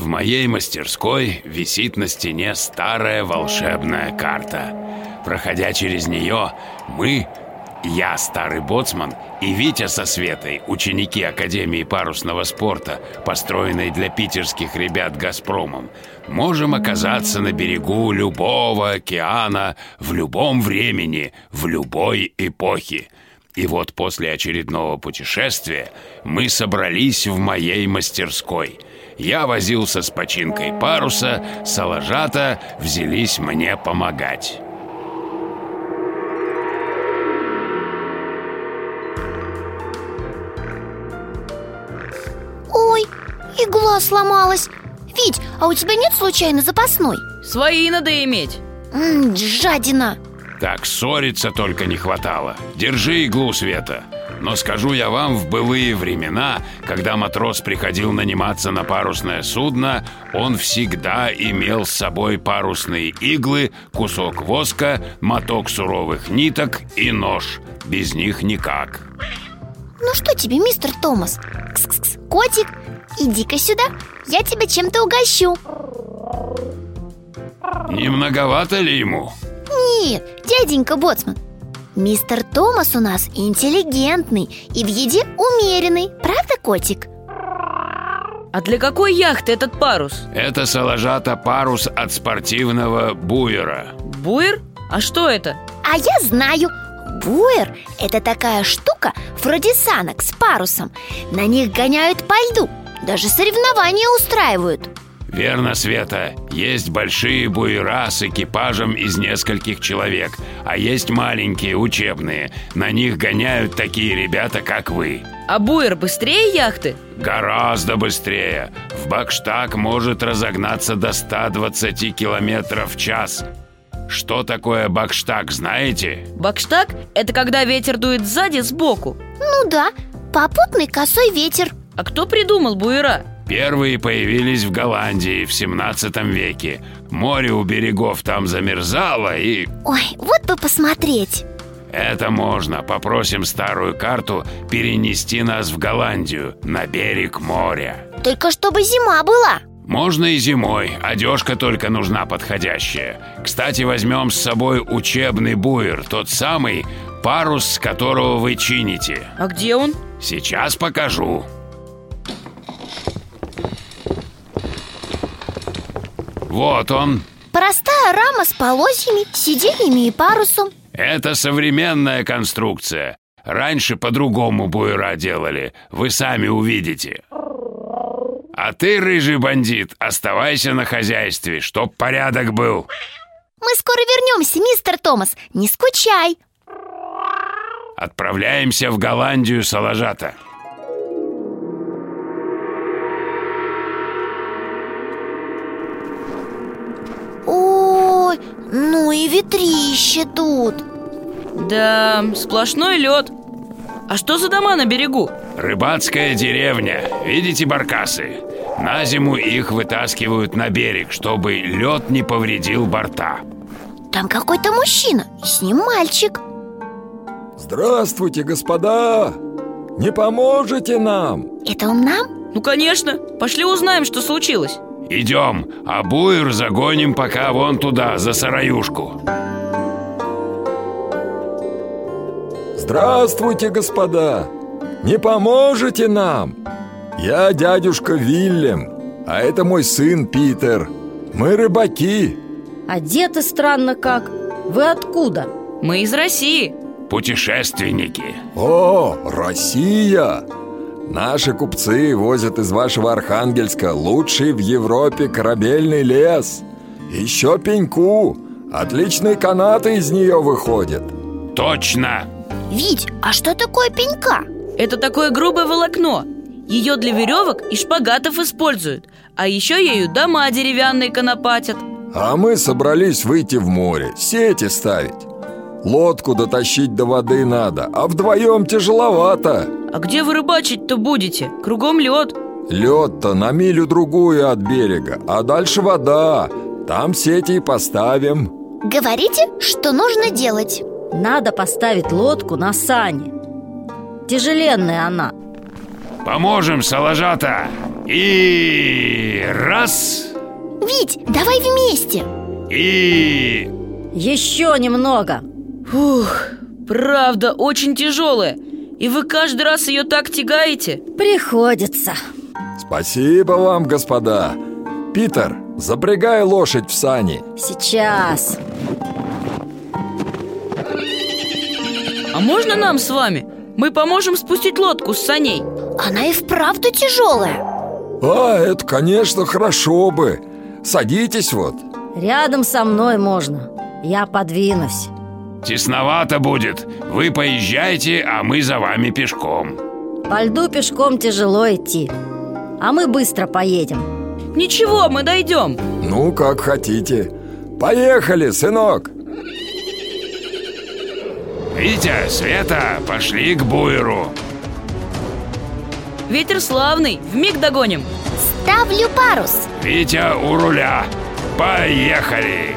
В моей мастерской висит на стене старая волшебная карта. Проходя через нее, мы, я, старый боцман, и Витя со Светой, ученики Академии парусного спорта, построенной для питерских ребят «Газпромом», можем оказаться на берегу любого океана в любом времени, в любой эпохе. И вот после очередного путешествия мы собрались в моей мастерской – я возился с починкой паруса, салажата взялись мне помогать. Ой, игла сломалась Вить, а у тебя нет случайно запасной? Свои надо иметь М, жадина Так ссориться только не хватало. Держи иглу, Света. Но скажу я вам, в былые времена, когда матрос приходил наниматься на парусное судно, он всегда имел с собой парусные иглы, кусок воска, моток суровых ниток и нож. Без них никак. Ну что тебе, мистер Томас? Кс-кс-кс. Котик, иди-ка сюда Я тебя чем-то угощу Не многовато ли ему? Нет, дяденька Боцман Мистер Томас у нас интеллигентный и в еде умеренный Правда, котик? А для какой яхты этот парус? Это салажата парус от спортивного буера. Буер? А что это? А я знаю Буэр – это такая штука вроде санок с парусом На них гоняют по льду Даже соревнования устраивают Верно, Света. Есть большие буера с экипажем из нескольких человек, а есть маленькие, учебные. На них гоняют такие ребята, как вы. А буер быстрее яхты? Гораздо быстрее. В Бакштаг может разогнаться до 120 километров в час. Что такое Бакштаг, знаете? Бакштаг – это когда ветер дует сзади сбоку Ну да, попутный косой ветер А кто придумал буера? Первые появились в Голландии в 17 веке. Море у берегов там замерзало и... Ой, вот бы посмотреть Это можно. Попросим старую карту перенести нас в Голландию, на берег моря. Только чтобы зима была Можно и зимой, одежка только нужна подходящая. Кстати, возьмем с собой учебный буер, тот самый, парус, с которого вы чините. А где он? Сейчас покажу. Вот он. Простая рама с полозьями, сиденьями и парусом Это современная конструкция. Раньше по-другому буера делали. Вы сами увидите. А ты, рыжий бандит, оставайся на хозяйстве, чтоб порядок был. Мы скоро вернемся, мистер Томас, не скучай Отправляемся в Голландию, Салажата. Ой, ну и ветрище тут Да, сплошной лед А что за дома на берегу? Рыбацкая деревня. Видите баркасы? На зиму их вытаскивают на берег, чтобы лед не повредил борта. Там какой-то мужчина, и с ним мальчик Здравствуйте, господа! Не поможете нам? Это он нам? Ну, конечно, пошли узнаем, что случилось Идем, а буер загоним пока вон туда, за сараюшку. Здравствуйте, господа! Не поможете нам? Я дядюшка Вильям А это мой сын Питер Мы рыбаки Одеты странно как Вы откуда? Мы из России Путешественники О, Россия! Наши купцы возят из вашего Архангельска лучший в Европе корабельный лес. Еще пеньку. Отличные канаты из нее выходят. Точно. Вить, а что такое пенька? Это такое грубое волокно. Ее для веревок и шпагатов используют. А еще ею дома деревянные конопатят. А мы собрались выйти в море, сети ставить Лодку дотащить до воды надо, а вдвоем тяжеловато. А где вы рыбачить-то будете? Кругом лед Лед-то на милю-другую от берега, а дальше вода. Там сети и поставим. Говорите, что нужно делать. Надо поставить лодку на сани. Тяжеленная она. Поможем, Салажата. И раз. Вить, давай вместе. И Еще немного Фух, правда, очень тяжелая. И вы каждый раз ее так тягаете? Приходится. Спасибо вам, господа. Питер, запрягай лошадь в сани. Сейчас. А можно нам с вами? Мы поможем спустить лодку с саней. Она и вправду тяжелая А, это, конечно, хорошо бы. Садитесь вот. Рядом со мной можно. Я подвинусь Тесновато будет. Вы поезжайте, а мы за вами пешком. По льду пешком тяжело идти. А мы быстро поедем. Ничего, мы дойдем. Ну, как хотите. Поехали, сынок. Витя, Света, пошли к буеру. Ветер славный, вмиг догоним. Ставлю парус. Витя у руля. Поехали!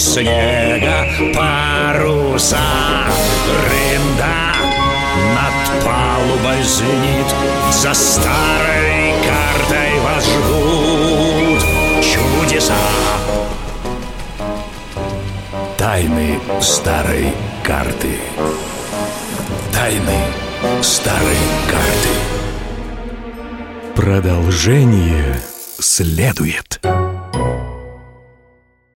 Снега паруса. Рында над палубой звенит За старой картой вас ждут чудеса. Тайны старой карты. Тайны старой карты. Продолжение следует.